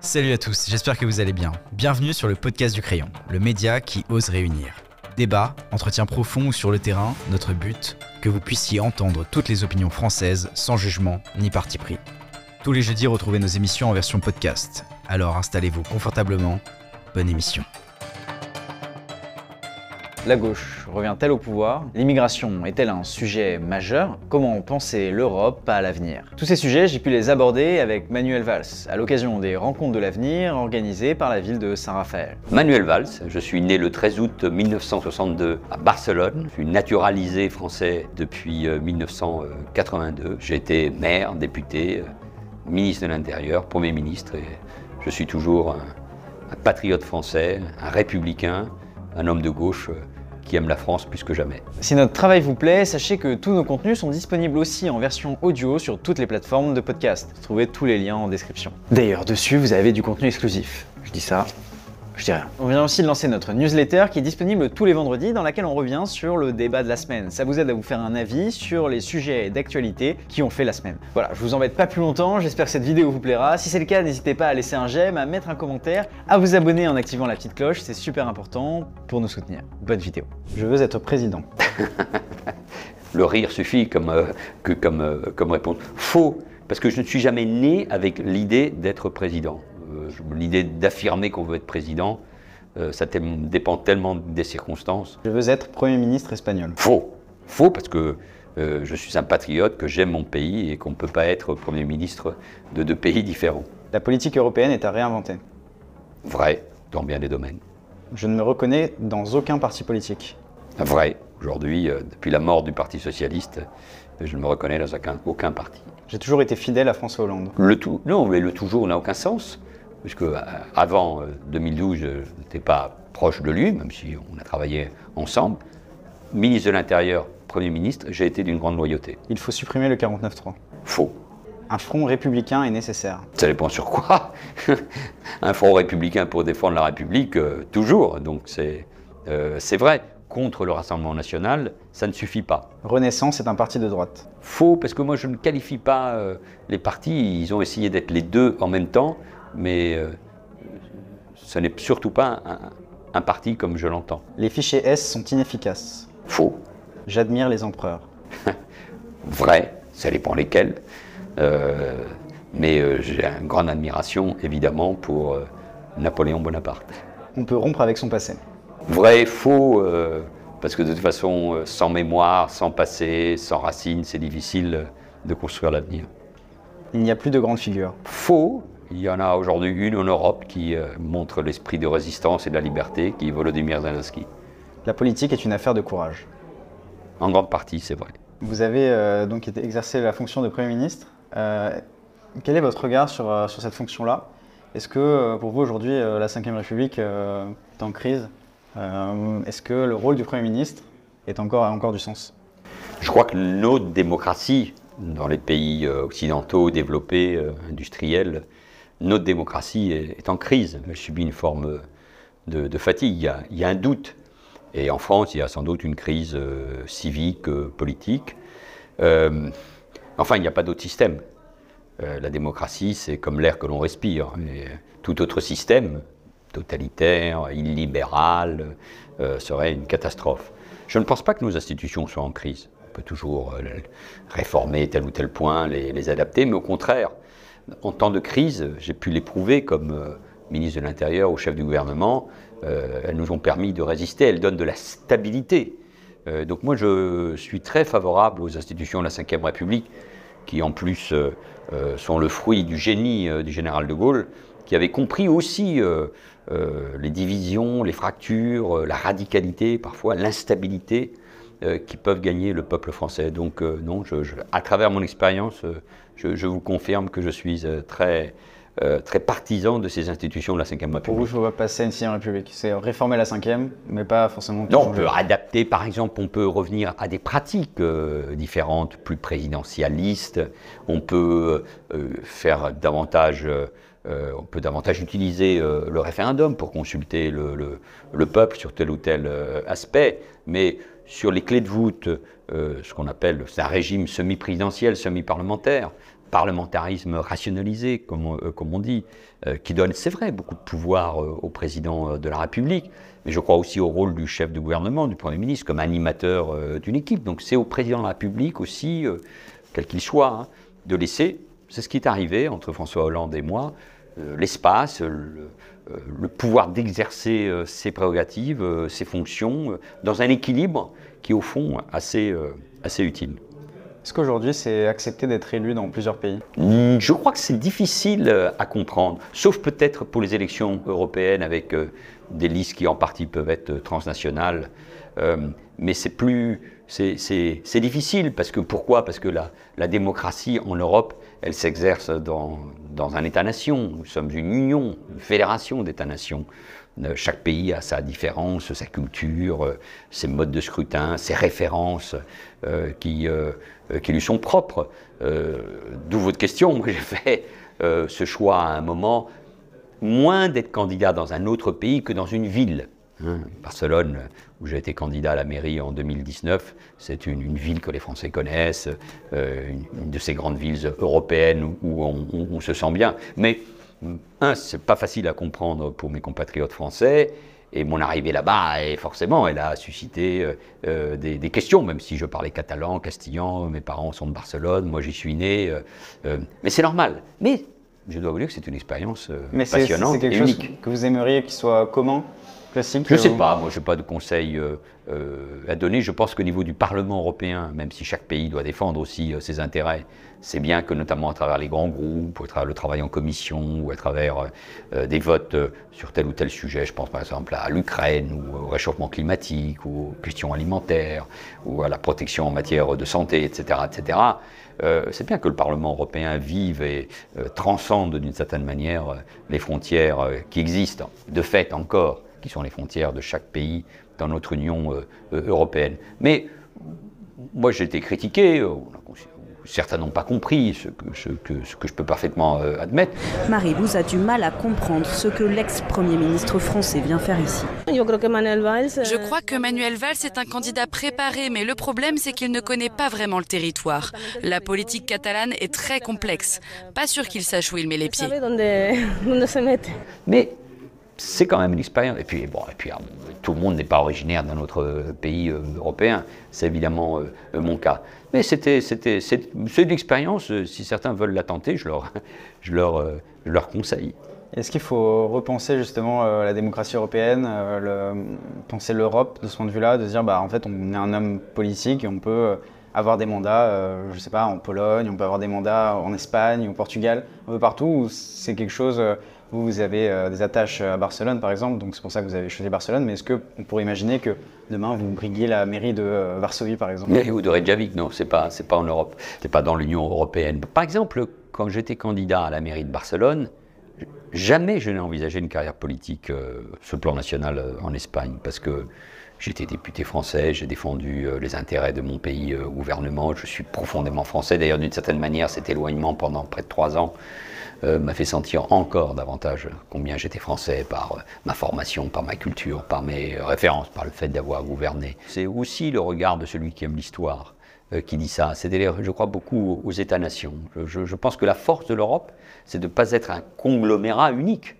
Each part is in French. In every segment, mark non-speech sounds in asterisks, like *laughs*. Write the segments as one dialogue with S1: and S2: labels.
S1: Salut à tous, j'espère que vous allez bien. Bienvenue sur le podcast du crayon, le média qui ose réunir. Débat, entretien profond ou sur le terrain, notre but, que vous puissiez entendre toutes les opinions françaises sans jugement ni parti pris. Tous les jeudis, retrouvez nos émissions en version podcast. Alors installez-vous confortablement. Bonne émission. La gauche revient-elle au pouvoir? L'immigration est-elle un sujet majeur? Comment penser l'Europe à l'avenir? Tous ces sujets, j'ai pu les aborder avec Manuel Valls, à l'occasion des rencontres de l'avenir organisées par la ville de Saint-Raphaël.
S2: Manuel Valls, je suis né le 13 août 1962 à Barcelone. Je suis naturalisé français depuis 1982. J'ai été maire, député, ministre de l'Intérieur, Premier ministre et je suis toujours un, un patriote français, un républicain, un homme de gauche qui aime la France plus que jamais.
S1: Si notre travail vous plaît, sachez que tous nos contenus sont disponibles aussi en version audio sur toutes les plateformes de podcast. Trouvez tous les liens en description. D'ailleurs, dessus, vous avez du contenu exclusif. Je dis ça, On vient aussi de lancer notre newsletter qui est disponible tous les vendredis dans laquelle on revient sur le débat de la semaine. Ça vous aide à vous faire un avis sur les sujets d'actualité qui ont fait la semaine. Voilà, je vous embête pas plus longtemps, j'espère que cette vidéo vous plaira. Si c'est le cas, n'hésitez pas à laisser un j'aime, à mettre un commentaire, à vous abonner en activant la petite cloche, c'est super important pour nous soutenir. Bonne vidéo. Je veux être président. *laughs*
S2: le rire suffit euh, euh, comme réponse. Faux, parce que je ne suis jamais né avec l'idée d'être président. Euh, l'idée d'affirmer qu'on veut être président, euh, ça dépend tellement des circonstances.
S1: Je veux être Premier ministre espagnol.
S2: Faux. Faux parce que euh, je suis un patriote, que j'aime mon pays et qu'on ne peut pas être Premier ministre de deux pays différents.
S1: La politique européenne est à réinventer.
S2: Vrai, dans bien des domaines.
S1: Je ne me reconnais dans aucun parti politique.
S2: Vrai. Aujourd'hui, depuis la mort du Parti socialiste, je ne me reconnais dans aucun, aucun parti.
S1: J'ai toujours été fidèle à François Hollande.
S2: Le tout, non, mais le toujours n'a aucun sens puisque euh, avant 2012, euh, je n'étais pas proche de lui, même si on a travaillé ensemble. Ministre de l'Intérieur, Premier ministre, j'ai été d'une grande loyauté.
S1: Il faut supprimer le 49-3.
S2: Faux.
S1: Un front républicain est nécessaire.
S2: Ça dépend sur quoi. *laughs* un front républicain pour défendre la République, euh, toujours. Donc c'est euh, vrai. Contre le Rassemblement national, ça ne suffit pas.
S1: Renaissance est un parti de droite.
S2: Faux, parce que moi je ne qualifie pas euh, les partis. Ils ont essayé d'être les deux en même temps mais euh, ce n'est surtout pas un, un, parti comme je l'entends.
S1: Les fichiers S sont inefficaces.
S2: Faux.
S1: J'admire les empereurs. *laughs*
S2: Vrai, ça dépend lesquels. Euh, mais euh, j'ai une grande admiration, évidemment, pour euh, Napoléon Bonaparte.
S1: On peut rompre avec son passé.
S2: Vrai, faux, parce que de toute façon, sans mémoire, sans passé, sans racines, c'est difficile de construire l'avenir.
S1: Il n'y a plus de grandes figures.
S2: Faux, il y en a aujourd'hui une en Europe qui euh, montre l'esprit de résistance et de la liberté, qui est Volodymyr Zelensky.
S1: La politique est une affaire de courage.
S2: En grande partie, c'est vrai.
S1: Vous avez euh, donc été exercé la fonction de Premier ministre. Euh, quel est votre regard sur, euh, sur cette fonction-là? Est-ce que pour vous aujourd'hui, la Ve République est en crise? Est-ce que le rôle du Premier ministre est encore, a encore du sens?
S2: Je crois que notre démocratie, dans les pays occidentaux, développés, industriels, notre démocratie est, en crise. Elle subit une forme de, fatigue. Il y, a, un doute. Et en France, il y a sans doute une crise euh, civique, euh, politique. Euh, enfin, il n'y a pas d'autre système. la démocratie, c'est comme l'air que l'on respire. Et tout autre système, totalitaire, illibéral, serait une catastrophe. Je ne pense pas que nos institutions soient en crise. On peut toujours réformer tel ou tel point, les adapter, mais au contraire, en temps de crise, j'ai pu l'éprouver comme euh, ministre de l'Intérieur ou chef du gouvernement, euh, elles nous ont permis de résister, elles donnent de la stabilité. Euh, donc moi je suis très favorable aux institutions de la Ve République, qui en plus sont le fruit du génie du général de Gaulle, qui avait compris aussi les divisions, les fractures, la radicalité, parfois l'instabilité qui peuvent gagner le peuple français. Donc non, à travers mon expérience, je, je, vous confirme que je suis très, euh, très partisan de ces institutions de la Ve République.
S1: Pour vous, il faut passer à une Sixième République. C'est réformer la Cinquième, mais pas forcément...
S2: Non, on peut adapter, par exemple, on peut revenir à des pratiques euh, différentes, plus présidentialistes. On peut euh, faire davantage... Euh, on peut davantage utiliser euh, le référendum pour consulter le, le, le, peuple sur tel ou tel euh, aspect, mais sur les clés de voûte, ce qu'on appelle, un régime semi-présidentiel, semi-parlementaire, parlementarisme rationalisé, comme on, on dit, qui donne, c'est vrai, beaucoup de pouvoir au président de la République, mais je crois aussi au rôle du chef de gouvernement, du Premier ministre, comme animateur d'une équipe. Donc c'est au président de la République aussi, quel qu'il soit, hein, de laisser, c'est ce qui est arrivé entre François Hollande et moi, l'espace, le, le, pouvoir d'exercer ses prérogatives, ses fonctions, dans un équilibre qui est au fond assez, assez utile.
S1: Est-ce qu'aujourd'hui c'est accepté d'être élu dans plusieurs pays?
S2: Hmm, Je crois que c'est difficile euh, à comprendre, sauf peut-être pour les élections européennes avec euh, des listes qui en partie peuvent être euh, transnationales. mais c'est plus, c'est difficile parce que pourquoi? Parce que la, démocratie en Europe, elle s'exerce dans, dans un État-nation. Nous sommes une union, une fédération d'États-nations. Euh, chaque pays a sa différence, sa culture, euh, ses modes de scrutin, ses références euh, qui, qui lui sont propres. D'où votre question. Moi, j'ai fait ce choix à un moment moins d'être candidat dans un autre pays que dans une ville. Hein. Barcelone, où j'ai été candidat à la mairie en 2019, c'est une, ville que les Français connaissent, une, de ces grandes villes européennes où, on, se sent bien. Mais un, c'est pas facile à comprendre pour mes compatriotes français. Et mon arrivée là-bas, forcément, elle a suscité euh, euh, des, questions, même si je parlais catalan, castillan, mes parents sont de Barcelone, moi j'y suis né. Euh, mais c'est normal. Mais je dois vous dire que c'est une expérience passionnante
S1: c'est quelque
S2: et
S1: chose
S2: unique.
S1: que vous aimeriez qu'il soit
S2: je ne sais pas, moi je n'ai pas de conseils euh, euh, à donner. Je pense qu'au niveau du Parlement européen, même si chaque pays doit défendre aussi euh, ses intérêts, c'est bien que notamment à travers les grands groupes, à travers le travail en commission ou à travers des votes sur tel ou tel sujet, je pense par exemple à l'Ukraine ou au réchauffement climatique ou aux questions alimentaires ou à la protection en matière de santé, etc., etc. c'est bien que le Parlement européen vive et transcende d'une certaine manière les frontières qui existent, de fait encore qui sont les frontières de chaque pays dans notre Union euh, euh, européenne. Mais moi, j'ai été critiqué, euh, certains n'ont pas compris, ce que, ce que, ce que je peux parfaitement admettre.
S3: Marie vous a du mal à comprendre ce que l'ex-premier ministre français vient faire ici.
S4: Je crois que Manuel Valls est un candidat préparé, mais le problème c'est qu'il ne connaît pas vraiment le territoire. La politique catalane est très complexe. Pas sûr qu'il sache où il met les pieds.
S2: Mais c'est quand même une expérience. Et puis, bon, et puis, tout le monde n'est pas originaire d'un autre pays euh, européen. C'est évidemment euh, mon cas. Mais c'est, une expérience. Euh, si certains veulent la tenter, je leur, *laughs* je leur, je leur conseille.
S1: Est-ce qu'il faut repenser justement la démocratie européenne, penser l'Europe de ce point de vue-là, de dire bah en fait on est un homme politique et on peut avoir des mandats, je sais pas, en Pologne, on peut avoir des mandats en Espagne, au Portugal, un peu partout, ou c'est quelque chose vous, avez euh, des attaches à Barcelone, par exemple, donc c'est pour ça que vous avez choisi Barcelone. Mais est-ce qu'on pourrait imaginer que demain, vous briguiez la mairie de euh, Varsovie, par exemple?
S2: Ou de Reykjavik, non, c'est pas, pas en Europe, c'est pas dans l'Union européenne. Par exemple, quand j'étais candidat à la mairie de Barcelone, jamais je n'ai envisagé une carrière politique euh, sur le plan national en Espagne, parce que J'étais député français, j'ai défendu les intérêts de mon pays au gouvernement, je suis profondément français. D'ailleurs, d'une certaine manière, cet éloignement pendant près de trois ans euh, m'a fait sentir encore davantage combien j'étais français par euh, ma formation, par ma culture, par mes références, par le fait d'avoir gouverné. C'est aussi le regard de celui qui aime l'histoire euh, qui dit ça. C'est je crois beaucoup aux États-nations. Je, pense que la force de l'Europe, c'est de ne pas être un conglomérat unique.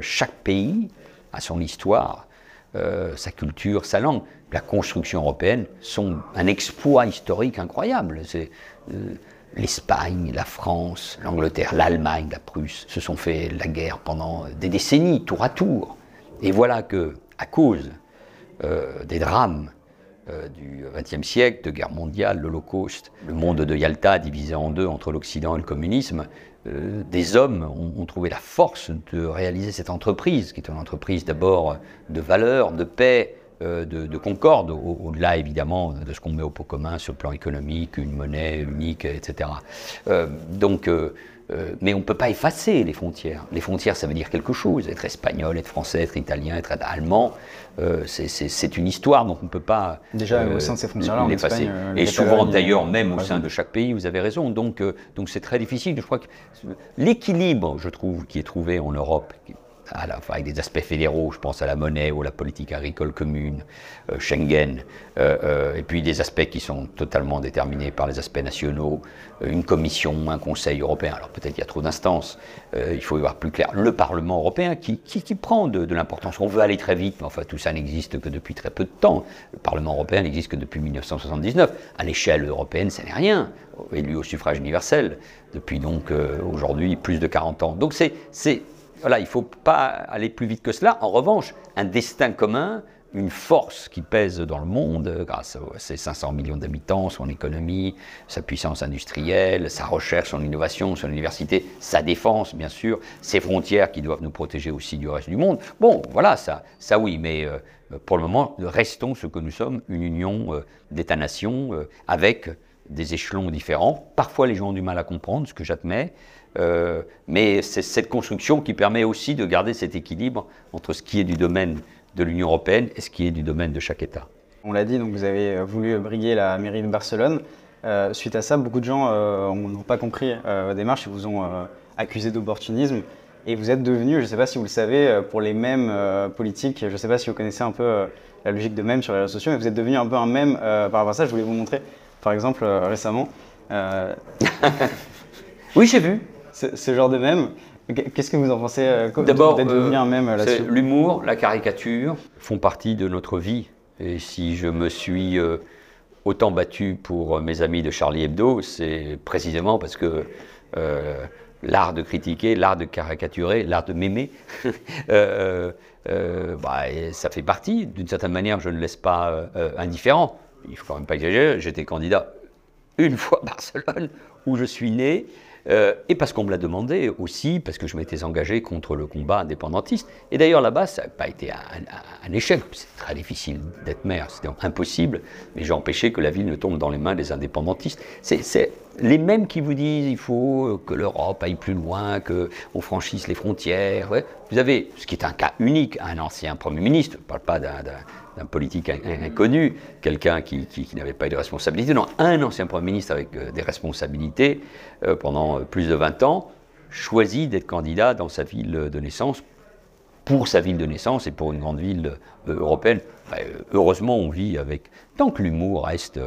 S2: chaque pays a son histoire, sa culture, sa langue. La construction européenne sont un exploit historique incroyable. l'Espagne, la France, l'Angleterre, l'Allemagne, la Prusse se sont fait la guerre pendant des décennies, tour à tour. Et voilà que, à cause euh, des drames euh, du XXe siècle, de guerre mondiale, l'Holocauste, le monde de Yalta divisé en deux entre l'Occident et le communisme, euh, des hommes ont, ont, trouvé la force de réaliser cette entreprise, qui est une entreprise d'abord de valeur, de paix, euh, de, concorde, au-delà évidemment de ce qu'on met au pot commun sur le plan économique, une monnaie unique, etc. Euh, donc, euh, mais on ne peut pas effacer les frontières. Les frontières, ça veut dire quelque chose. Être espagnol, être français, être italien, être allemand, c'est une histoire, donc on ne peut pas.
S1: Déjà, au sein de ces frontières-là, l'effacer.
S2: Et souvent, d'ailleurs, même au sein de chaque pays, vous avez raison. Donc, donc c'est très difficile. Je crois que l'équilibre, je trouve, qui est trouvé en Europe, avec des aspects fédéraux, je pense à la monnaie ou à la politique agricole commune, euh, Schengen, euh, euh, et puis des aspects qui sont totalement déterminés par les aspects nationaux, une commission, un conseil européen. Alors peut-être qu'il y a trop d'instances, il faut y voir plus clair. Le Parlement européen qui, prend de, de l'importance. On veut aller très vite, mais enfin tout ça n'existe que depuis très peu de temps. Le Parlement européen n'existe que depuis 1979. À l'échelle européenne, ça n'est rien, élu au suffrage universel depuis donc aujourd'hui plus de 40 ans. Donc c'est voilà, il ne faut pas aller plus vite que cela. En revanche, un destin commun, une force qui pèse dans le monde grâce à ses 500 millions d'habitants, son économie, sa puissance industrielle, sa recherche, son innovation, son université, sa défense, bien sûr, ses frontières qui doivent nous protéger aussi du reste du monde. Bon, voilà, ça, ça oui, mais euh, pour le moment, restons ce que nous sommes, une union euh, d'États-nations euh, avec des échelons différents. Parfois, les gens ont du mal à comprendre, ce que j'admets. Euh, mais c'est cette construction qui permet aussi de garder cet équilibre entre ce qui est du domaine de l'Union européenne et ce qui est du domaine de chaque État.
S1: On l'a dit, donc vous avez euh, voulu briguer la mairie de Barcelone. Euh, suite à ça, beaucoup de gens n'ont pas compris votre démarche et vous ont accusé d'opportunisme. Et vous êtes devenu, je ne sais pas si vous le savez, pour les mêmes politiques, je ne sais pas si vous connaissez un peu la logique de mème sur les réseaux sociaux, mais vous êtes devenu un peu un mème par rapport à ça. Je voulais vous montrer, par exemple, récemment. *laughs* *laughs*
S2: oui, j'ai vu
S1: ce, genre de mème. Qu'est-ce que vous en pensez euh, D'abord, mème là-dessus
S2: L'humour, la caricature font partie de notre vie. Et si je me suis euh, autant battu pour mes amis de Charlie Hebdo, c'est précisément parce que euh, l'art de critiquer, l'art de caricaturer, l'art de m'aimer, *laughs* bah, ça fait partie. D'une certaine manière, je ne laisse pas indifférent. Il faut quand même pas exagérer. J'étais candidat une *laughs* fois à Barcelone, où je suis né. Euh, et parce qu'on me l'a demandé aussi, parce que je m'étais engagé contre le combat indépendantiste. Et d'ailleurs, là-bas, ça n'a pas été un, échec. C'est très difficile d'être maire, c'était impossible, mais j'ai empêché que la ville ne tombe dans les mains des indépendantistes. C'est les mêmes qui vous disent il faut que l'Europe aille plus loin, qu'on franchisse les frontières. Vous avez, ce qui est un cas unique, un ancien Premier ministre, je ne parle pas d'un un politique inconnu, quelqu'un qui, n'avait pas eu de responsabilité, non, un ancien Premier ministre avec euh, des responsabilités euh, pendant euh, plus de 20 ans, choisit d'être candidat dans sa ville de naissance, pour sa ville de naissance et pour une grande ville européenne. heureusement, on vit avec, tant que l'humour reste,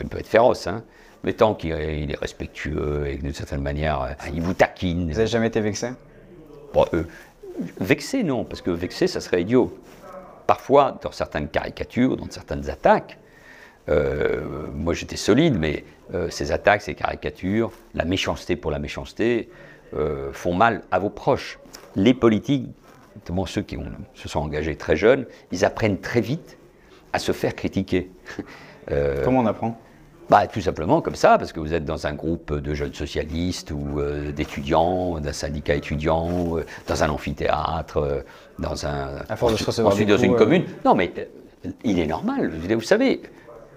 S2: il peut être féroce, hein, mais tant qu'il est respectueux et d'une certaine manière, il vous taquine.
S1: Vous n'avez jamais été vexé?
S2: Vexé, non, parce que vexé, ça serait idiot parfois, dans certaines caricatures, dans certaines attaques, euh, moi j'étais solide, mais euh, ces attaques, ces caricatures, la méchanceté pour la méchanceté, euh, font mal à vos proches. Les politiques, notamment ceux qui se sont engagés très jeunes, ils apprennent très vite à se faire critiquer. *laughs*
S1: Comment on apprend?
S2: Bah, Tout simplement comme ça, parce que vous êtes dans un groupe de jeunes socialistes ou d'étudiants, d'un syndicat étudiant, dans un amphithéâtre, dans un.
S1: À force de se recevoir
S2: ensuite dans une commune. Non, mais euh, il est normal. Vous savez,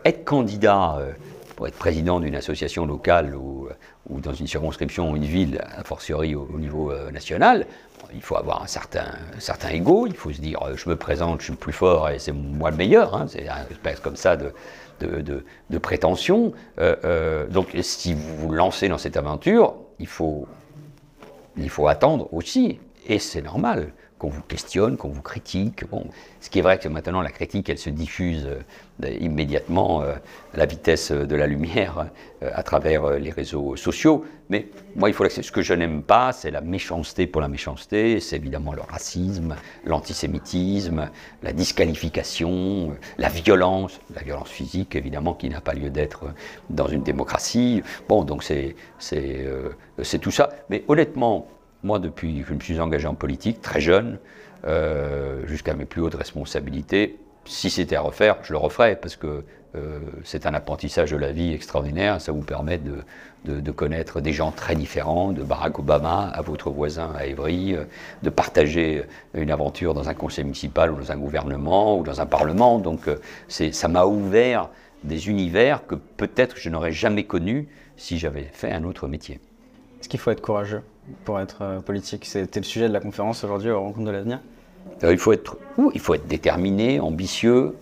S2: être candidat euh, pour être président d'une association locale ou, euh, ou, dans une circonscription ou une ville, a fortiori au, niveau national, il faut avoir un certain, certain ego. Il faut se dire, je me présente, je suis le plus fort et c'est moi le meilleur. Hein, c'est un espèce comme ça de, de, prétention. donc, si vous vous lancez dans cette aventure, il faut, il faut attendre aussi. Et c'est normal qu'on vous questionne, qu'on vous critique. Bon, ce qui est vrai que maintenant la critique, elle se diffuse euh, immédiatement euh, à la vitesse de la lumière euh, à travers les réseaux sociaux. Mais moi, il faut Ce que je n'aime pas, c'est la méchanceté pour la méchanceté. C'est évidemment le racisme, l'antisémitisme, la disqualification, la violence, la violence physique, évidemment, qui n'a pas lieu d'être dans une démocratie. Bon, donc c'est c'est tout ça. Mais honnêtement, moi, depuis que je me suis engagé en politique, très jeune, euh, jusqu'à mes plus hautes responsabilités, si c'était à refaire, je le referais, parce que euh, c'est un apprentissage de la vie extraordinaire. Ça vous permet de, de, connaître des gens très différents, de Barack Obama à votre voisin à Évry, euh, de partager une aventure dans un conseil municipal ou dans un gouvernement ou dans un parlement. Donc ça m'a ouvert des univers que peut-être je n'aurais jamais connus si j'avais fait un autre métier.
S1: Est-ce qu'il faut être courageux? Pour être euh, politique C'était le sujet de la conférence aujourd'hui au Rencontre de l'avenir
S2: il faut, être, il faut être déterminé, ambitieux,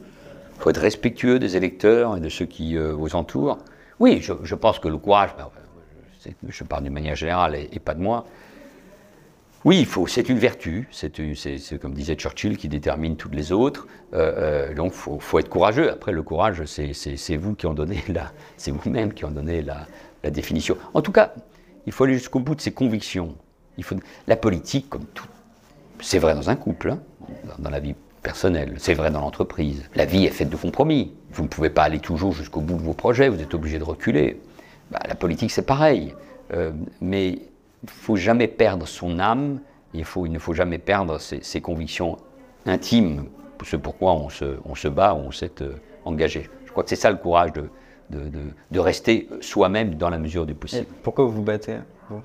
S2: il faut être respectueux des électeurs et de ceux qui euh, vous entourent. Oui, je, pense que le courage, ben, je parle d'une manière générale et, pas de moi, Oui, il faut. C'est une vertu. C'est comme disait Churchill qui détermine toutes les autres. donc, faut, faut être courageux. Après, le courage, c'est vous qui en donnez la, c'est vous-même qui en donnez la définition. En tout cas, il faut aller jusqu'au bout de ses convictions. Il faut, la politique, comme tout, c'est vrai dans un couple, hein, dans, la vie personnelle, c'est vrai dans l'entreprise. La vie est faite de compromis. Vous ne pouvez pas aller toujours jusqu'au bout de vos projets, vous êtes obligé de reculer. Bah, la politique, c'est pareil. Euh, mais il ne faut jamais perdre son âme, il, ne faut jamais perdre ses, convictions intimes, ce pourquoi on se, on se bat, on s'est euh, engagé. Je crois que c'est ça le courage de, de, rester soi-même dans la mesure du possible.
S1: pourquoi vous vous battez vous?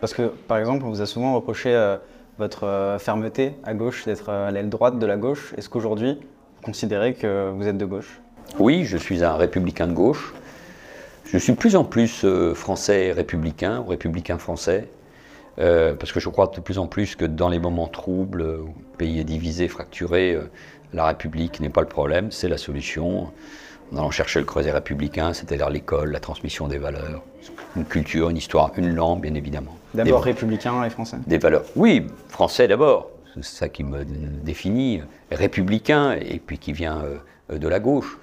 S1: Parce que, par exemple, on vous a souvent reproché euh, votre euh, fermeté à gauche, d'être euh, à l'aile droite de la gauche. Est-ce qu'aujourd'hui, vous considérez que vous êtes de gauche?
S2: Oui, je suis un républicain de gauche. Je suis de plus en plus français républicain, ou républicain français, parce que je crois de plus en plus que dans les moments troubles, où le pays est divisé, fracturé, la République n'est pas le problème, c'est la solution en allant chercher le creuset républicain, c'est-à-dire l'école, la transmission des valeurs, une culture, une histoire, une langue, bien évidemment.
S1: D'abord républicain et français
S2: Des valeurs. Oui, français d'abord, c'est ça qui me définit, républicain, et puis qui vient euh, de la gauche.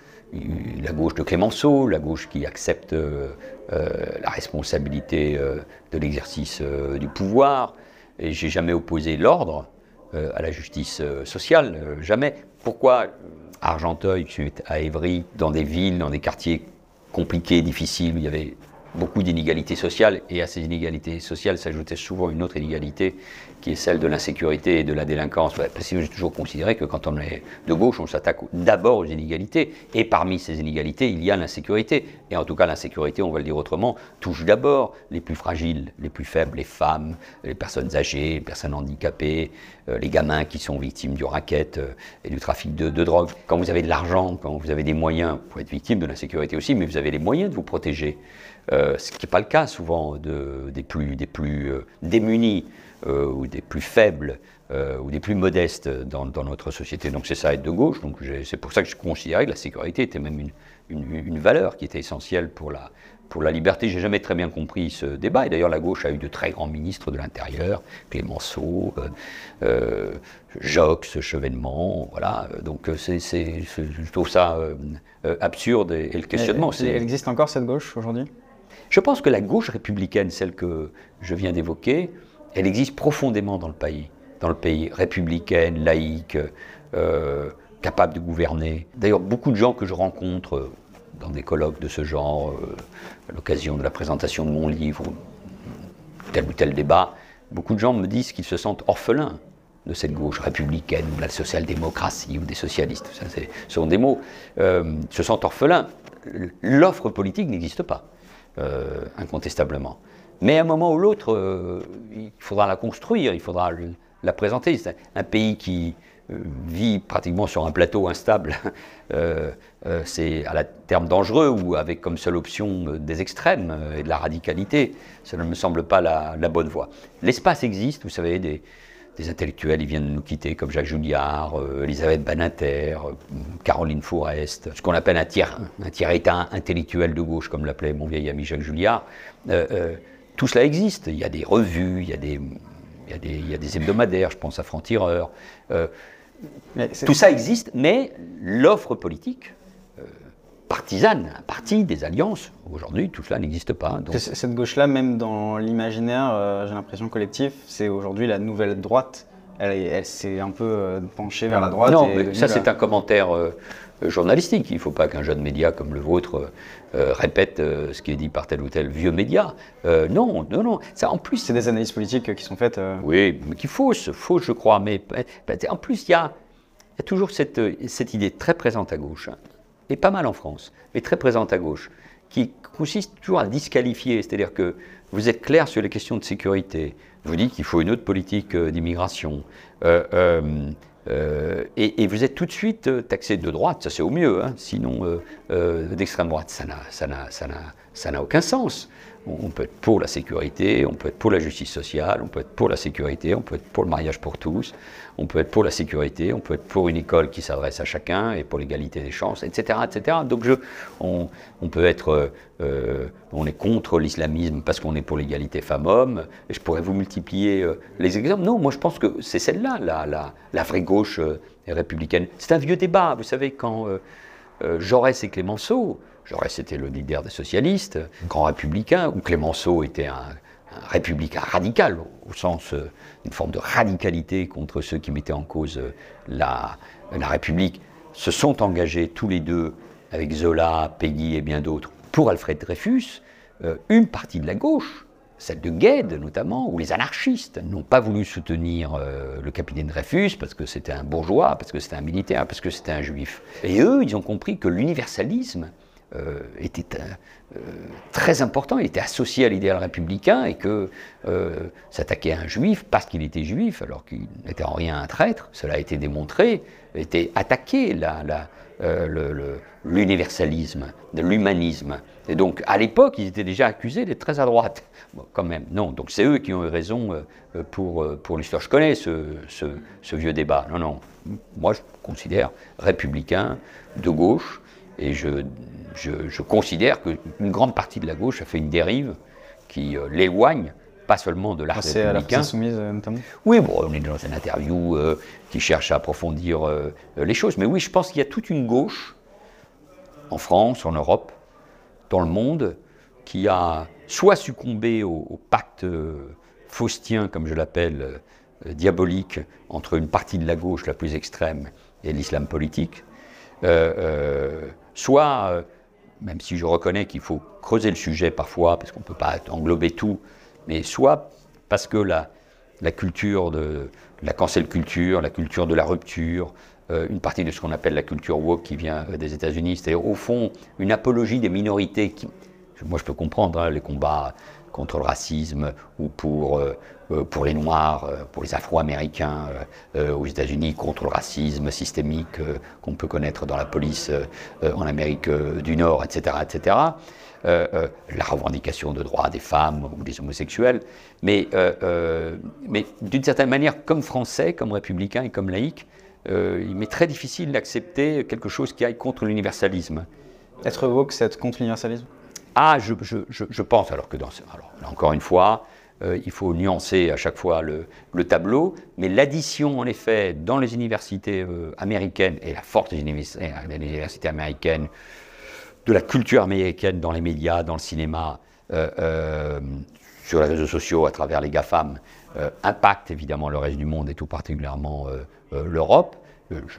S2: La gauche de Clémenceau, la gauche qui accepte euh, euh, la responsabilité de l'exercice du pouvoir. Et j'ai jamais opposé l'ordre à la justice sociale, jamais. Pourquoi Argenteuil, à Évry, dans des villes, dans des quartiers compliqués, difficiles, où il y avait beaucoup d'inégalités sociales, et à ces inégalités sociales s'ajoutait souvent une autre inégalité qui est celle de l'insécurité et de la délinquance. Parce que j'ai toujours considéré que quand on est de gauche, on s'attaque d'abord aux inégalités, et parmi ces inégalités, il y a l'insécurité. Et en tout cas, l'insécurité, on va le dire autrement, touche d'abord les plus fragiles, les plus faibles, les femmes, les personnes âgées, les personnes handicapées, euh, les gamins qui sont victimes du racket euh, et du trafic de, drogue. Quand vous avez de l'argent, quand vous avez des moyens, pour être victime de l'insécurité aussi, mais vous avez les moyens de vous protéger. Euh, ce qui n'est pas le cas souvent de, des plus, des plus démunis. Euh, ou des plus faibles euh, ou des plus modestes dans, notre société. Donc c'est ça être de gauche. Donc c'est pour ça que je considérais que la sécurité était même une, une, valeur qui était essentielle pour la, pour la liberté. J'ai jamais très bien compris ce débat. Et d'ailleurs, la gauche a eu de très grands ministres de l'Intérieur, Clémenceau, euh, euh, Jox, Chevènement, voilà. Donc c'est, je trouve ça absurde et, le questionnement.
S1: Elle, elle existe encore cette gauche aujourd'hui?
S2: Je pense que la gauche républicaine, celle que je viens d'évoquer, elle existe profondément dans le pays, dans le pays républicaine, laïque, euh, capable de gouverner. D'ailleurs, beaucoup de gens que je rencontre euh, dans des colloques de ce genre, euh, à l'occasion de la présentation de mon livre, tel ou tel débat, beaucoup de gens me disent qu'ils se sentent orphelins de cette gauche républicaine ou de la social-démocratie ou des socialistes. Ce sont des mots. se sentent orphelins. L'offre politique n'existe pas, incontestablement. Mais à un moment ou l'autre, euh, il faudra la construire, il faudra la présenter. C'est un pays qui euh, vit pratiquement sur un plateau instable. *laughs* Euh, c'est à la terme dangereux ou avec comme seule option des extrêmes et de la radicalité. Ça ne me semble pas la, bonne voie. L'espace existe, vous savez, des, intellectuels, ils viennent de nous quitter, comme Jacques Julliard, Elisabeth Banater, Caroline Forest, ce qu'on appelle un tiers, un tiers état intellectuel de gauche, comme l'appelait mon vieil ami Jacques Julliard tout cela existe. Il y a des revues, il y a des, il y a des, hebdomadaires, je pense à Franc-Tireur. Euh, tout ça existe, mais l'offre politique euh, partisane, un parti, des alliances, aujourd'hui, tout cela n'existe pas.
S1: Cette gauche-là, même dans l'imaginaire, euh, j'ai l'impression collectif, c'est aujourd'hui la nouvelle droite. Elle, elle s'est un peu penchée vers la droite.
S2: Non, mais ça, c'est un commentaire journalistique. Il ne faut pas qu'un jeune média comme le vôtre euh, répète euh, ce qui est dit par tel ou tel vieux média. Euh, non, non, non. Ça, en plus,
S1: c'est des analyses politiques qui sont faites.
S2: Oui, mais qui faussent, fausses, je crois. Mais en plus, il y a, toujours cette, cette, idée très présente à gauche, hein, et pas mal en France, mais très présente à gauche, qui consiste toujours à disqualifier. C'est-à-dire que vous êtes clair sur les questions de sécurité. Vous dites qu'il faut une autre politique d'immigration. Euh, et, vous êtes tout de suite euh, taxé de droite, ça c'est au mieux, hein. sinon euh, d'extrême droite, ça n'a aucun sens. on peut être pour la sécurité, on peut être pour la justice sociale, on peut être pour la sécurité, on peut être pour le mariage pour tous, on peut être pour la sécurité, on peut être pour une école qui s'adresse à chacun et pour l'égalité des chances, etc. etc. Donc je, on, peut être, euh, on est contre l'islamisme parce qu'on est pour l'égalité femmes-hommes. Je pourrais vous multiplier euh, les exemples. Non, moi je pense que c'est celle-là, la, vraie gauche euh, républicaine. C'est un vieux débat, vous savez, quand Jaurès et Clémenceau, Jaurès était le leader des socialistes, grand républicain, ou Clémenceau était un, républicain radical, au sens euh, d'une forme de radicalité contre ceux qui mettaient en cause euh, la, République, se sont engagés tous les deux, avec Zola, Peggy et bien d'autres, pour Alfred Dreyfus, euh, une partie de la gauche, celle de Gued notamment, ou les anarchistes, n'ont pas voulu soutenir le capitaine Dreyfus parce que c'était un bourgeois, parce que c'était un militaire, parce que c'était un juif. Et eux, ils ont compris que l'universalisme, euh, était euh, très important, il était associé à l'idéal républicain et que euh, s'attaquer à un juif parce qu'il était juif, alors qu'il n'était en rien un traître, cela a été démontré, était attaqué l'universalisme, l'humanisme. Et donc à l'époque, ils étaient déjà accusés d'être très à droite. quand même, non. Donc c'est eux qui ont eu raison pour, pour l'histoire. Je connais ce, vieux débat. Non, non. Moi, je considère républicain, de gauche, et je, je, considère qu'une grande partie de la gauche a fait une dérive qui euh, l'éloigne pas seulement de l'art
S1: républicain. à la soumise euh, notamment?
S2: Oui, bon, on est dans une interview euh, qui cherche à approfondir les choses. Mais oui, je pense qu'il y a toute une gauche, en France, en Europe, dans le monde, qui a soit succombé au, pacte faustien, comme je l'appelle, diabolique, entre une partie de la gauche la plus extrême et l'islam politique, soit même si je reconnais qu'il faut creuser le sujet parfois, parce qu'on ne peut pas englober tout, mais soit parce que la, culture de la cancel culture, la culture de la rupture, euh, une partie de ce qu'on appelle la culture woke qui vient euh, des États-Unis, c'est au fond une apologie des minorités. Qui, moi, je peux comprendre hein, les combats contre le racisme ou pour, euh, euh, pour les Noirs, euh, pour les Afro-Américains aux États-Unis, contre le racisme systémique qu'on peut connaître dans la police en Amérique du Nord, etc. etc. la revendication de droits des femmes ou des homosexuels. Mais, mais d'une certaine manière, comme français, comme républicain et comme laïc, il m'est très difficile d'accepter quelque chose qui aille contre l'universalisme.
S1: Être woke, c'est être contre l'universalisme?
S2: Ah, je, pense, alors que dans alors, encore une fois, euh, il faut nuancer à chaque fois le, tableau, mais l'addition, en effet, dans les universités euh, américaines, et la force des universités, de la culture américaine dans les médias, dans le cinéma, euh, sur les réseaux sociaux, à travers les GAFAM, impacte évidemment le reste du monde et tout particulièrement l'Europe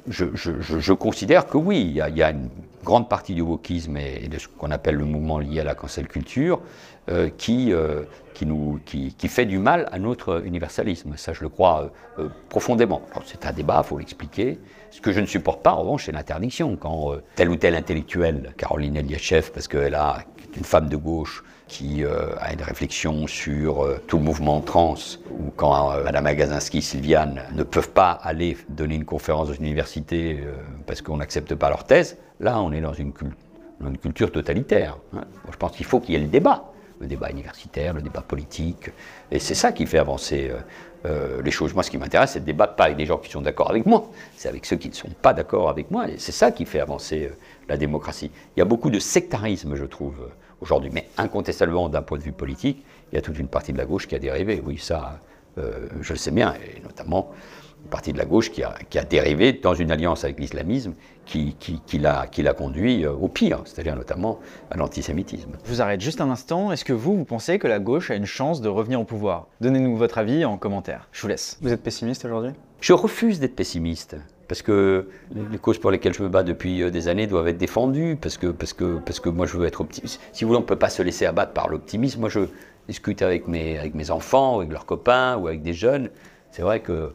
S2: je, considère que oui, il y, a, une grande partie du wokisme et, de ce qu'on appelle le mouvement lié à la cancel culture euh, qui, euh, qui, qui, fait du mal à notre universalisme. Ça, je le crois euh, profondément. C'est un débat, il faut l'expliquer. Ce que je ne supporte pas, en revanche, c'est l'interdiction. Quand tel ou tel intellectuel, Caroline Eliachev, parce qu'elle a une femme de gauche, qui euh, a une réflexion sur euh, tout mouvement trans, ou quand euh, Madame Agazinski, Sylviane ne peuvent pas aller donner une conférence dans une université parce qu'on n'accepte pas leur thèse, là on est dans une, une culture totalitaire. Hein. je pense qu'il faut qu'il y ait le débat, le débat universitaire, le débat politique, et c'est ça qui fait avancer les choses. Moi, ce qui m'intéresse, c'est de débattre pas avec des gens qui sont d'accord avec moi, c'est avec ceux qui ne sont pas d'accord avec moi, et c'est ça qui fait avancer la démocratie. Il y a beaucoup de sectarisme, je trouve, aujourd'hui. Mais incontestablement, d'un point de vue politique, il y a toute une partie de la gauche qui a dérivé. Oui, ça, euh, je le sais bien, et notamment une partie de la gauche qui a, qui a dérivé dans une alliance avec l'islamisme qui, qui, qui l'a conduit euh, au pire, c'est-à-dire notamment à l'antisémitisme.
S1: Je vous arrête juste un instant. Est-ce que vous, vous pensez que la gauche a une chance de revenir au pouvoir? Donnez-nous votre avis en commentaire. Je vous laisse. Vous êtes pessimiste aujourd'hui?
S2: Je refuse d'être pessimiste parce que les causes pour lesquelles je me bats depuis euh, des années doivent être défendues, parce que, parce que, parce que moi je veux être optimiste. Si vous voulez, on ne peut pas se laisser abattre par l'optimisme. Moi je discute avec mes, avec mes enfants, avec leurs copains ou avec des jeunes. C'est vrai que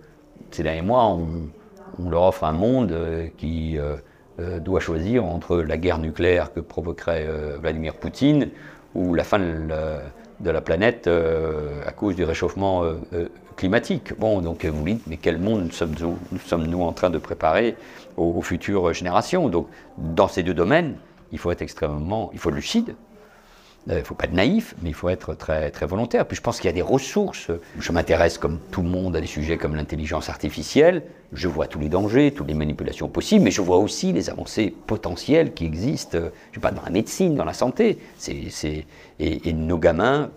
S2: ces derniers mois, on, leur offre un monde euh, qui euh, doit choisir entre la guerre nucléaire que provoquerait Vladimir Poutine ou la fin de la, de la planète à cause du réchauffement climatique. Bon, donc vous dites, mais quel monde sommes-nous sommes -nous en train de préparer aux, futures générations? Donc, dans ces deux domaines, il faut être extrêmement, il faut lucide, Il ne faut pas être naïf, mais il faut être très, très volontaire. Puis je pense qu'il y a des ressources. Je m'intéresse, comme tout le monde, à des sujets comme l'intelligence artificielle. Je vois tous les dangers, toutes les manipulations possibles, mais je vois aussi les avancées potentielles qui existent, je sais pas, dans la médecine, dans la santé. Et, nos gamins,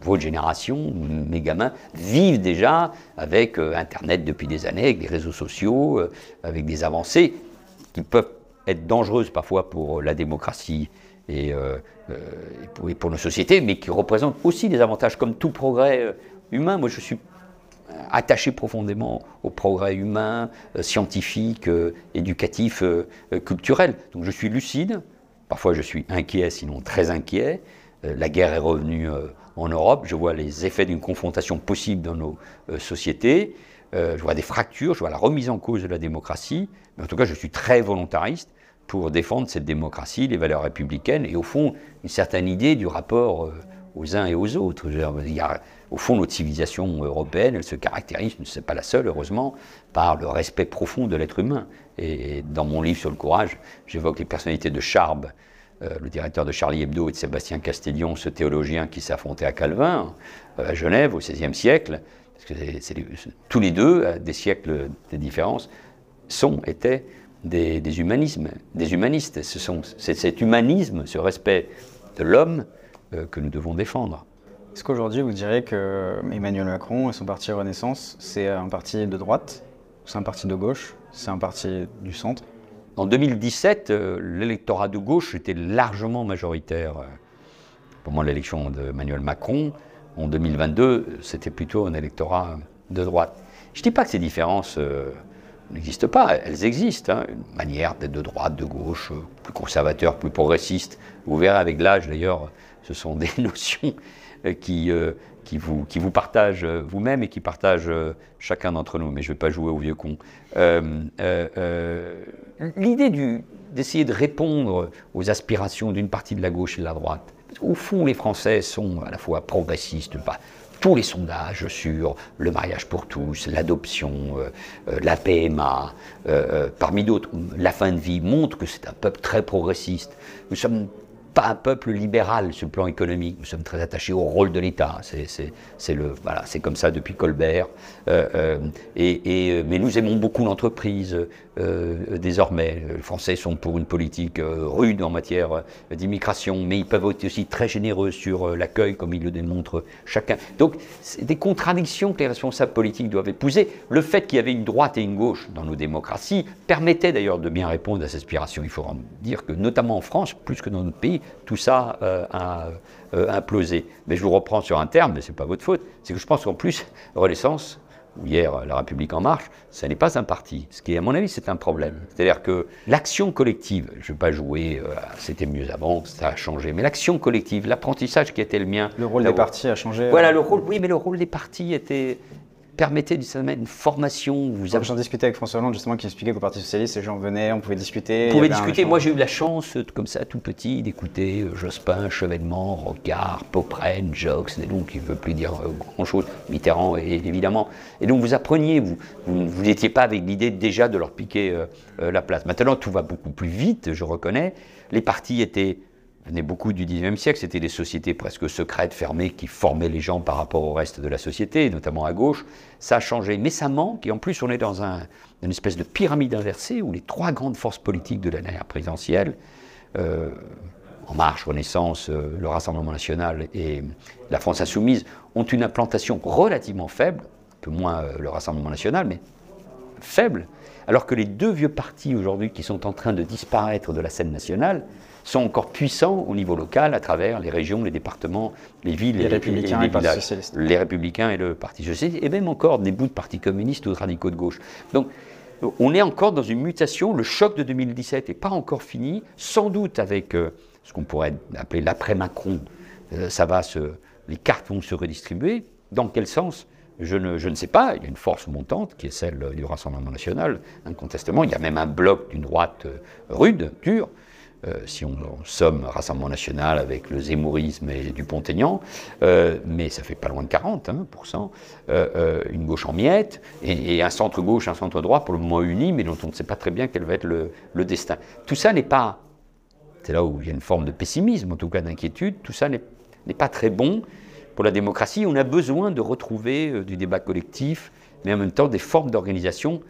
S2: votre génération, mes gamins, vivent déjà avec euh, Internet depuis des années, avec des réseaux sociaux, euh, avec des avancées qui peuvent être dangereuses parfois pour la démocratie et, euh, pour, pour, nos sociétés, mais qui représentent aussi des avantages comme tout progrès humain. Moi, je suis attaché profondément au progrès humain, scientifique, éducatif, culturel. Donc je suis lucide, parfois je suis inquiet, sinon très inquiet. la guerre est revenue en Europe, je vois les effets d'une confrontation possible dans nos euh, sociétés, euh, je vois des fractures, je vois la remise en cause de la démocratie, mais en tout cas je suis très volontariste pour défendre cette démocratie, les valeurs républicaines et au fond une certaine idée du rapport euh, aux uns et aux autres. Il y a, au fond, notre civilisation européenne, elle se caractérise, ne pas la seule, heureusement, par le respect profond de l'être humain. Et dans mon livre sur le courage, j'évoque les personnalités de Charb, euh, le directeur de Charlie Hebdo et de Sébastien Castellion, ce théologien qui s'est affronté à Calvin, euh, à Genève, au XVIe siècle, parce que tous les deux, à des siècles de différence, sont, étaient des, humanismes, des humanistes. C'est cet humanisme, ce respect de l'homme euh, que nous devons défendre.
S1: Est-ce qu'aujourd'hui vous diriez que Emmanuel Macron et son parti Renaissance, c'est un parti de droite, c'est un parti de gauche, c'est un parti du centre?
S2: En 2017, euh, l'électorat de gauche était largement majoritaire. Pour moi, l'élection d'Emmanuel Macron, en 2022, c'était plutôt un électorat de droite. Je ne dis pas que ces différences euh, n'existent pas, elles existent. Hein. Une manière d'être de droite, de gauche, euh, plus conservateur, plus progressiste. Vous verrez avec l'âge, d'ailleurs, ce sont *laughs* des notions qui, qui vous, qui vous partagent euh, vous-même et qui partagent euh, chacun d'entre nous. Mais je ne vais pas jouer au vieux con. Euh, l'idée d'essayer de répondre aux aspirations d'une partie de la gauche et de la droite, au fond, les Français sont à la fois progressistes, pas tous les sondages sur le mariage pour tous, l'adoption, la PMA, parmi d'autres, la fin de vie, montrent que c'est un peuple très progressiste. Pas un peuple libéral sur le plan économique. Nous sommes très attachés au rôle de l'État. C'est voilà, comme ça depuis Colbert. Euh, euh, et, euh, mais nous aimons beaucoup l'entreprise désormais. Les Français sont pour une politique rude en matière d'immigration, mais ils peuvent être aussi très généreux sur l'accueil, comme ils le démontrent chacun. Donc, c'est des contradictions que les responsables politiques doivent épouser. Le fait qu'il y avait une droite et une gauche dans nos démocraties permettait d'ailleurs de bien répondre à ces aspirations. Il faut dire que, notamment en France, plus que dans notre pays, tout ça euh, a euh, implosé. Mais je vous reprends sur un terme, mais ce n'est pas votre faute, c'est que je pense qu'en plus, Renaissance, ou hier La République en marche, ce n'est pas un parti. Ce qui, à mon avis, c'est un problème. C'est-à-dire que l'action collective, je ne vais pas jouer, euh, c'était mieux avant, ça a changé, mais l'action collective, l'apprentissage qui était le mien.
S1: Le rôle des partis a changé
S2: Voilà, le rôle, oui, mais le rôle des partis était, permettait d'une une formation.
S1: Vous avez... J'en discutais avec François Hollande justement qui expliquait qu'au Parti Socialiste, les gens venaient, on pouvait discuter.
S2: On pouvait discuter. Moi j'ai eu la chance, comme ça, tout petit, d'écouter euh, Jospin, Chevènement, Rocard, Popren, Jox, des noms qui ne veulent plus dire euh, grand-chose, Mitterrand évidemment. Et donc vous appreniez, vous vous n'étiez pas avec l'idée déjà de leur piquer euh, la place. Maintenant tout va beaucoup plus vite, je reconnais. Les partis étaient venait beaucoup du XIXe siècle, c'était des sociétés presque secrètes, fermées, qui formaient les gens par rapport au reste de la société, notamment à gauche. Ça a changé, mais ça manque, et en plus on est dans un, une espèce de pyramide inversée où les trois grandes forces politiques de dernière présidentielle, euh, En Marche, Renaissance, euh, le Rassemblement national et la France insoumise, ont une implantation relativement faible, un peu moins euh, le Rassemblement national, mais faible, alors que les deux vieux partis aujourd'hui qui sont en train de disparaître de la scène nationale, sont encore puissants au niveau local à travers les régions, les départements, les villes
S1: les républicains et, les,
S2: villages. Les républicains et le Parti socialiste, et même encore des bouts de partis communistes ou de radicaux de gauche. Donc, on est encore dans une mutation. Le choc de 2017 n'est pas encore fini, sans doute avec euh, ce qu'on pourrait appeler l'après-Macron. Euh, ça va se, les cartes vont se redistribuer. Dans quel sens? Je ne, je ne, sais pas, il y a une force montante qui est celle du Rassemblement national, incontestement. Il y a même un bloc d'une droite euh, rude, dure, si on, somme Rassemblement national avec le zémourisme et Dupont-Aignan, euh, mais ça fait pas loin de 40%, hein, euh, une gauche en miettes, et, un centre-gauche, un centre-droit pour le moment uni, mais dont on ne sait pas très bien quel va être le, destin. Tout ça n'est pas, c'est là où il y a une forme de pessimisme, en tout cas d'inquiétude, tout ça n'est pas très bon pour la démocratie. On a besoin de retrouver euh, du débat collectif, mais en même temps des formes d'organisation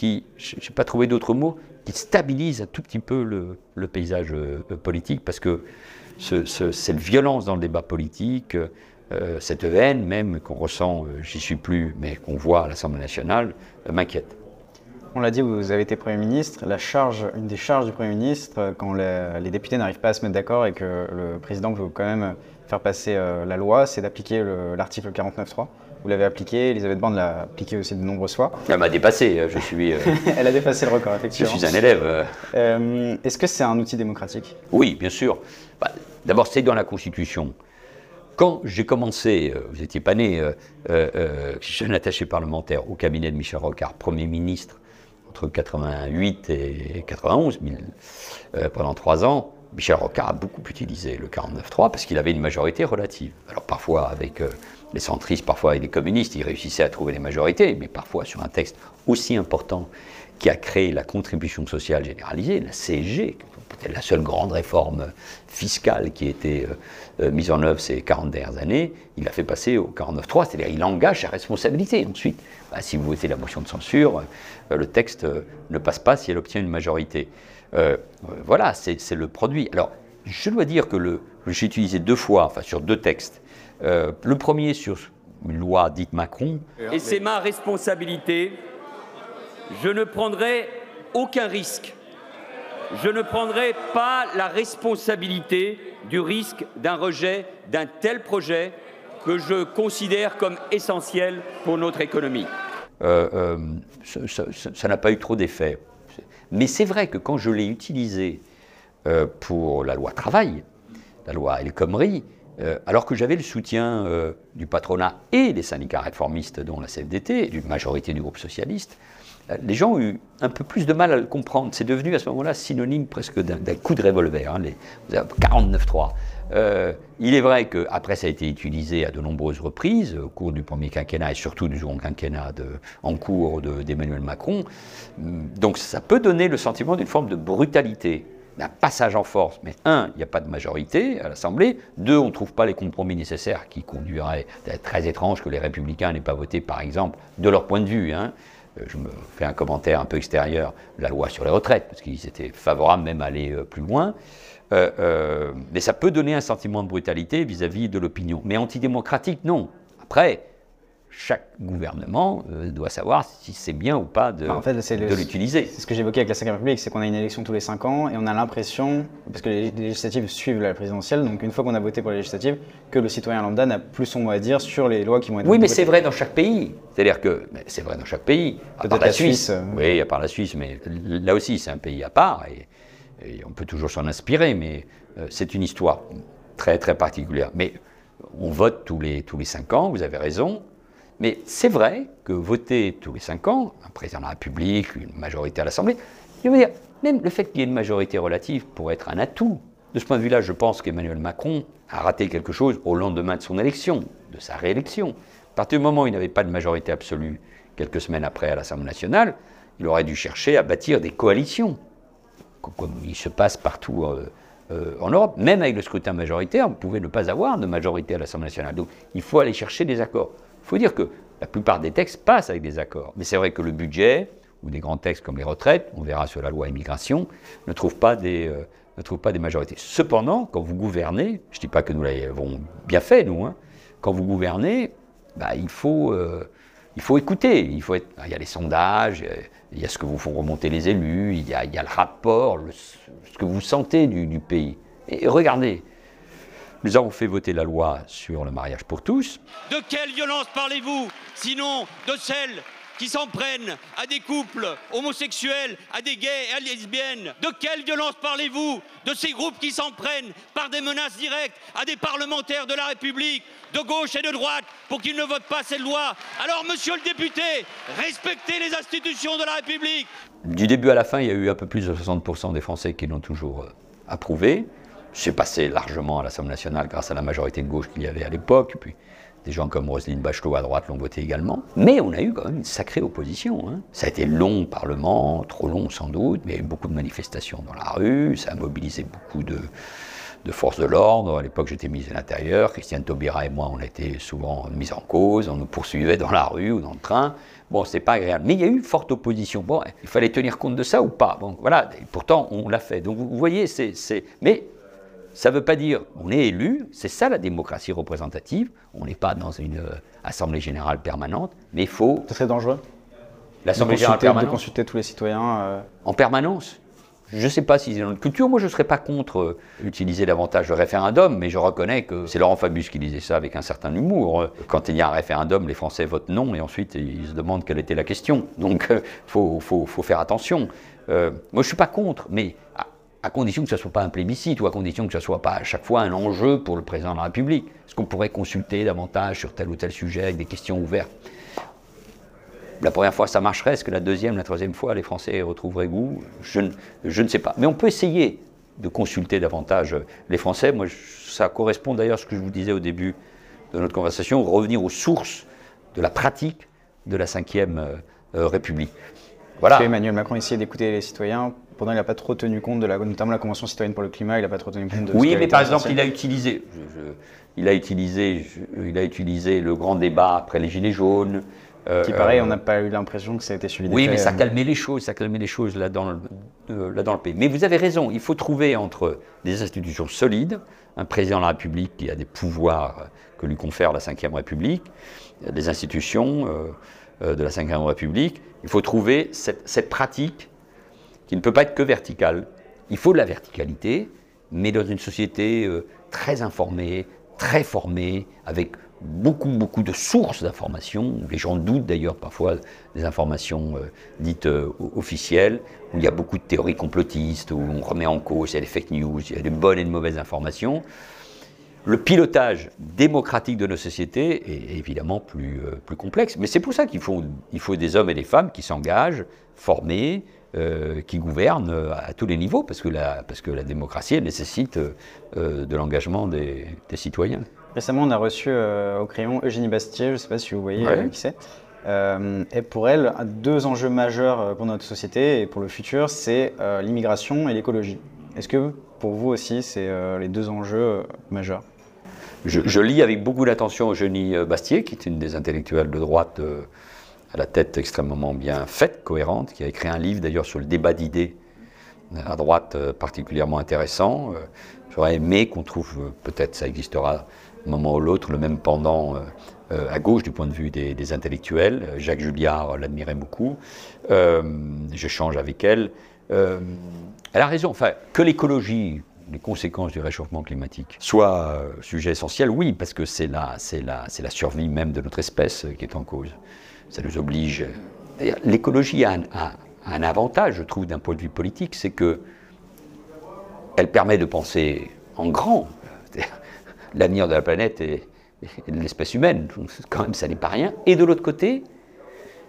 S2: qui, je n'ai pas trouvé d'autres mots, qui stabilisent un tout petit peu le, paysage euh, politique, parce que cette violence dans le débat politique, euh, cette haine même qu'on ressent, j'y suis plus, mais qu'on voit à l'Assemblée nationale, m'inquiète.
S1: On l'a dit, vous avez été Premier ministre. La charge, une des charges du Premier ministre, quand les, députés n'arrivent pas à se mettre d'accord et que le président veut quand même faire passer euh, la loi, c'est d'appliquer l'article 49.3. Vous l'avez appliqué, Elisabeth Borne l'a appliqué aussi de nombreuses fois.
S2: Elle m'a dépassé, je suis... Euh, *laughs*
S1: Elle a dépassé le record, effectivement.
S2: Je suis un élève.
S1: Euh, est-ce que c'est un outil démocratique?
S2: Oui, bien sûr. Bah, d'abord, c'est dans la Constitution. Quand j'ai commencé, vous n'étiez pas né, jeune attaché parlementaire au cabinet de Michel Rocard, Premier ministre, entre 88 et 91, euh, pendant trois ans, Michel Rocard a beaucoup utilisé le 49-3 parce qu'il avait une majorité relative. Alors parfois avec euh, les centristes, parfois avec les communistes, il réussissait à trouver les majorités, mais parfois sur un texte aussi important qui a créé la contribution sociale généralisée, la CSG, peut-être la seule grande réforme fiscale qui a été euh, mise en œuvre ces 40 dernières années, il a fait passer au 49-3, c'est-à-dire il engage sa responsabilité. Ensuite, bah, si vous votez la motion de censure, euh, le texte euh, ne passe pas si elle obtient une majorité. Euh, voilà, c'est le produit. Alors, je dois dire que le, j'ai utilisé deux fois, enfin sur deux textes. le premier sur une loi dite Macron.
S5: Et c'est ma responsabilité. Je ne prendrai aucun risque. Je ne prendrai pas la responsabilité du risque d'un rejet d'un tel projet que je considère comme essentiel pour notre économie.
S2: Euh, euh, ça n'a pas eu trop d'effet. Mais c'est vrai que quand je l'ai utilisé euh, pour la loi travail, la loi El Khomri, alors que j'avais le soutien du patronat et des syndicats réformistes, dont la CFDT, et d'une majorité du groupe socialiste, les gens ont eu un peu plus de mal à le comprendre. C'est devenu à ce moment-là synonyme presque d'un coup de revolver. Hein, les 49-3. Euh, il est vrai qu'après, ça a été utilisé à de nombreuses reprises au cours du premier quinquennat et surtout du second quinquennat en cours d'Emmanuel Macron. Donc ça peut donner le sentiment d'une forme de brutalité, d'un passage en force. Mais un, il n'y a pas de majorité à l'Assemblée. Deux, on ne trouve pas les compromis nécessaires qui conduiraient être très étrange que les républicains n'aient pas voté, par exemple, de leur point de vue. Hein. Euh, je me fais un commentaire un peu extérieur, la loi sur les retraites, parce qu'ils étaient favorables même à aller euh, plus loin. Euh, euh, mais ça peut donner un sentiment de brutalité vis-à-vis de l'opinion. Mais antidémocratique, non. Après, chaque gouvernement euh, doit savoir si c'est bien ou pas de, de l'utiliser.
S1: C'est ce que j'évoquais avec la 5 République, c'est qu'on a une élection tous les 5 ans et on a l'impression, parce que les législatives suivent la présidentielle, donc une fois qu'on a voté pour les législatives, que le citoyen lambda n'a plus son mot à dire sur les lois qui vont être
S2: Oui, mais c'est vrai dans chaque pays. C'est-à-dire que c'est vrai dans chaque pays.
S1: Peut-être la, Suisse.
S2: Oui, à part la Suisse, mais là aussi c'est un pays à part. Et, on peut toujours s'en inspirer, mais euh, c'est une histoire très très particulière. Mais on vote tous les, tous les cinq ans, vous avez raison. Mais c'est vrai que voter tous les cinq ans, un président de la République, une majorité à l'Assemblée, je veux dire, même le fait qu'il y ait une majorité relative pourrait être un atout. De ce point de vue-là, je pense qu'Emmanuel Macron a raté quelque chose au lendemain de son élection, de sa réélection. À partir du moment où il n'avait pas de majorité absolue, quelques semaines après à l'Assemblée nationale, il aurait dû chercher à bâtir des coalitions comme il se passe partout euh, euh, en Europe, même avec le scrutin majoritaire, vous pouvez ne pas avoir de majorité à l'Assemblée nationale. Donc il faut aller chercher des accords. Il faut dire que la plupart des textes passent avec des accords. Mais c'est vrai que le budget, ou des grands textes comme les retraites, on verra sur la loi immigration, ne trouvent pas des, euh, ne trouvent pas des majorités. Cependant, quand vous gouvernez, je ne dis pas que nous l'avons bien fait, nous, hein, quand vous gouvernez, bah, il, faut, il faut écouter. Il, faut être, il y a les sondages, il y a ce que vous font remonter les élus, il y a, le rapport, ce que vous sentez du, pays. Et regardez, nous avons fait voter la loi sur le mariage pour tous.
S5: De quelle violence parlez-vous Sinon de celle qui s'en prennent à des couples homosexuels, à des gays et à des lesbiennes. De quelle violence parlez-vous De ces groupes qui s'en prennent par des menaces directes à des parlementaires de la République, de gauche et de droite, pour qu'ils ne votent pas cette loi? Alors, monsieur le député, respectez les institutions de la République.
S2: Du début à la fin, il y a eu un peu plus de 60% des Français qui l'ont toujours euh, approuvé. C'est passé largement à l'Assemblée nationale grâce à la majorité de gauche qu'il y avait à l'époque. Des gens comme Roselyne Bachelot à droite l'ont voté également. Mais on a eu quand même une sacrée opposition. Hein. Ça a été long, Parlement, trop long sans doute, mais il y a eu beaucoup de manifestations dans la rue, ça a mobilisé beaucoup de, forces de l'ordre. À l'époque, j'étais ministre de l'Intérieur. Christiane Taubira et moi, on été souvent mis en cause. On nous poursuivait dans la rue ou dans le train. Bon, c'est pas agréable. Mais il y a eu forte opposition. Bon, il fallait tenir compte de ça ou pas? Bon, voilà. Pourtant, on l'a fait. Donc, vous voyez, c'est. Mais ça ne veut pas dire on est élu, c'est ça la démocratie représentative. On n'est pas dans une euh, assemblée générale permanente, mais il faut.
S1: Ce serait dangereux
S2: L'assemblée générale permanente.
S1: De consulter tous les citoyens. Euh,
S2: en permanence je ne sais pas si c'est dans notre culture. Moi, je ne serais pas contre euh, utiliser davantage le référendum, mais je reconnais que c'est Laurent Fabius qui disait ça avec un certain humour. Quand il y a un référendum, les Français votent non et ensuite ils se demandent quelle était la question. Donc, il faut, faut, faut, faire attention. moi, je ne suis pas contre, mais à condition que ce ne soit pas un plébiscite ou à condition que ce ne soit pas à chaque fois un enjeu pour le président de la République. Est-ce qu'on pourrait consulter davantage sur tel ou tel sujet avec des questions ouvertes? La première fois, ça marcherait. Est-ce que la deuxième, la troisième fois, les Français retrouveraient goût? Je ne, sais pas. Mais on peut essayer de consulter davantage les Français. Moi, ça correspond d'ailleurs à ce que je vous disais au début de notre conversation, revenir aux sources de la pratique de la Ve euh, République.
S1: Voilà. Emmanuel Macron essayait d'écouter les citoyens il n'a pas trop tenu compte de la, notamment la Convention citoyenne pour le climat, il n'a pas trop tenu compte de.
S2: Oui, mais par exemple, il a utilisé, il a utilisé, il a utilisé le grand débat après les gilets jaunes.
S1: Euh, qui pareil, on n'a pas eu l'impression que ça a été suivi.
S2: Oui, mais ça calmait les choses, ça calmait les choses là dans, le, euh, là dans le pays. Mais vous avez raison, il faut trouver entre des institutions solides, un président de la République qui a des pouvoirs que lui confère la Ve République, des institutions euh, de la Ve République. Il faut trouver cette, cette pratique qui ne peut pas être que vertical. Il faut de la verticalité, mais dans une société euh, très informée, très formée, avec beaucoup, beaucoup de sources d'informations, où les gens doutent d'ailleurs parfois des informations euh, dites euh, officielles, où il y a beaucoup de théories complotistes, où on remet en cause, il y a des fake news, il y a de bonnes et de mauvaises informations. Le pilotage démocratique de nos sociétés est évidemment plus, plus complexe, mais c'est pour ça qu'il faut, il faut des hommes et des femmes qui s'engagent, formés, euh, qui gouverne euh, à tous les niveaux, parce que la, parce que la démocratie nécessite euh, de l'engagement des, citoyens.
S1: Récemment, on a reçu au crayon Eugénie Bastier, je ne sais pas si vous voyez qui c'est. et pour elle, deux enjeux majeurs pour notre société et pour le futur, c'est l'immigration et l'écologie. Est-ce que pour vous aussi, c'est les deux enjeux majeurs?
S2: Je, je, lis avec beaucoup d'attention Eugénie Bastier, qui est une des intellectuelles de droite à la tête extrêmement bien faite, cohérente, qui a écrit un livre d'ailleurs sur le débat d'idées à droite euh, particulièrement intéressant. Euh, j'aurais aimé qu'on trouve, euh, peut-être ça existera un moment ou l'autre, le même pendant à gauche du point de vue des, intellectuels. Jacques Julliard l'admirait beaucoup. J'échange avec elle. elle a raison, enfin, que l'écologie, les conséquences du réchauffement climatique soient sujet essentiel, oui, parce que c'est la, la, la survie même de notre espèce qui est en cause ça nous oblige. L'écologie a, un avantage, je trouve, d'un point de vue politique, c'est que elle permet de penser en grand. *laughs* L'avenir de la planète et, de l'espèce humaine, quand même, ça n'est pas rien. Et de l'autre côté,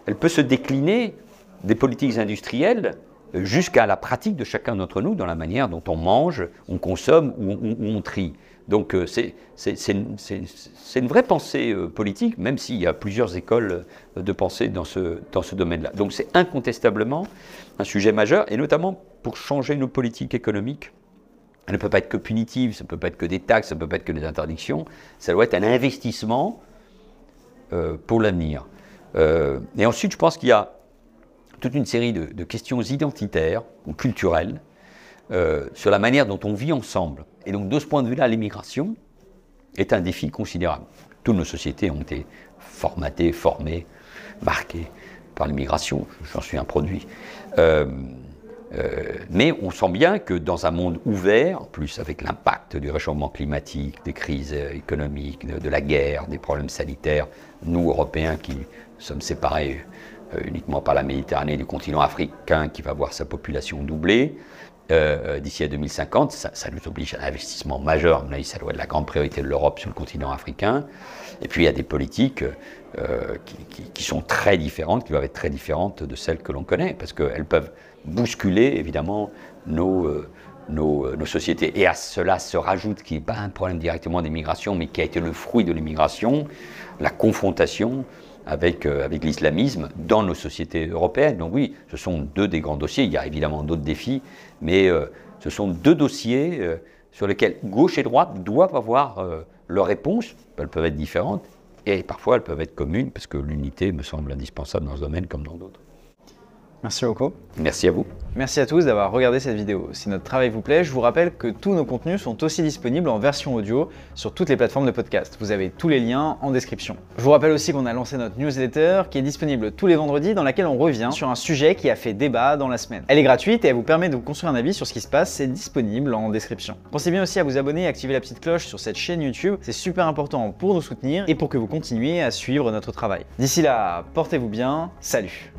S2: elle peut se décliner des politiques industrielles jusqu'à la pratique de chacun d'entre nous dans la manière dont on mange, on consomme ou on trie. Donc euh, c'est une, vraie pensée euh, politique, même s'il y a plusieurs écoles euh, de pensée dans ce, dans ce domaine-là. Donc c'est incontestablement un sujet majeur, et notamment pour changer nos politiques économiques. Elle ne peut pas être que punitive, ça ne peut pas être que des taxes, ça ne peut pas être que des interdictions, ça doit être un investissement pour l'avenir. et ensuite, je pense qu'il y a toute une série de, questions identitaires ou culturelles sur la manière dont on vit ensemble. Et donc, de ce point de vue-là, l'immigration est un défi considérable. Toutes nos sociétés ont été formatées, formées, marquées par l'immigration. J'en suis un produit. Euh, euh, mais on sent bien que dans un monde ouvert, en plus avec l'impact du réchauffement climatique, des crises économiques, de, la guerre, des problèmes sanitaires, nous, Européens, qui sommes séparés euh, uniquement par la Méditerranée du continent africain, qui va voir sa population doubler, euh, d'ici à 2050. Ça, nous oblige à un investissement majeur. Mais ça doit être la grande priorité de l'Europe sur le continent africain. Et puis il y a des politiques euh, qui, sont très différentes, qui doivent être très différentes de celles que l'on connaît, parce qu'elles peuvent bousculer évidemment euh, nos, nos, sociétés. Et à cela se rajoute, qui n'est pas un problème directement d'immigration, mais qui a été le fruit de l'immigration, la confrontation avec, avec l'islamisme dans nos sociétés européennes. Donc oui, ce sont deux des grands dossiers. Il y a évidemment d'autres défis, mais euh, ce sont deux dossiers euh, sur lesquels gauche et droite doivent avoir euh, leur réponse. Elles peuvent être différentes et parfois elles peuvent être communes parce que l'unité me semble indispensable dans ce domaine comme dans d'autres.
S6: Merci beaucoup.
S2: Merci à vous.
S6: Merci à tous d'avoir regardé cette vidéo. Si notre travail vous plaît, je vous rappelle que tous nos contenus sont aussi disponibles en version audio sur toutes les plateformes de podcast. Vous avez tous les liens en description. Je vous rappelle aussi qu'on a lancé notre newsletter qui est disponible tous les vendredis dans laquelle on revient sur un sujet qui a fait débat dans la semaine. Elle est gratuite et elle vous permet de vous construire un avis sur ce qui se passe, c'est disponible en description. Pensez bien aussi à vous abonner et activer la petite cloche sur cette chaîne YouTube, c'est super important pour nous soutenir et pour que vous continuiez à suivre notre travail. D'ici là, portez-vous bien, salut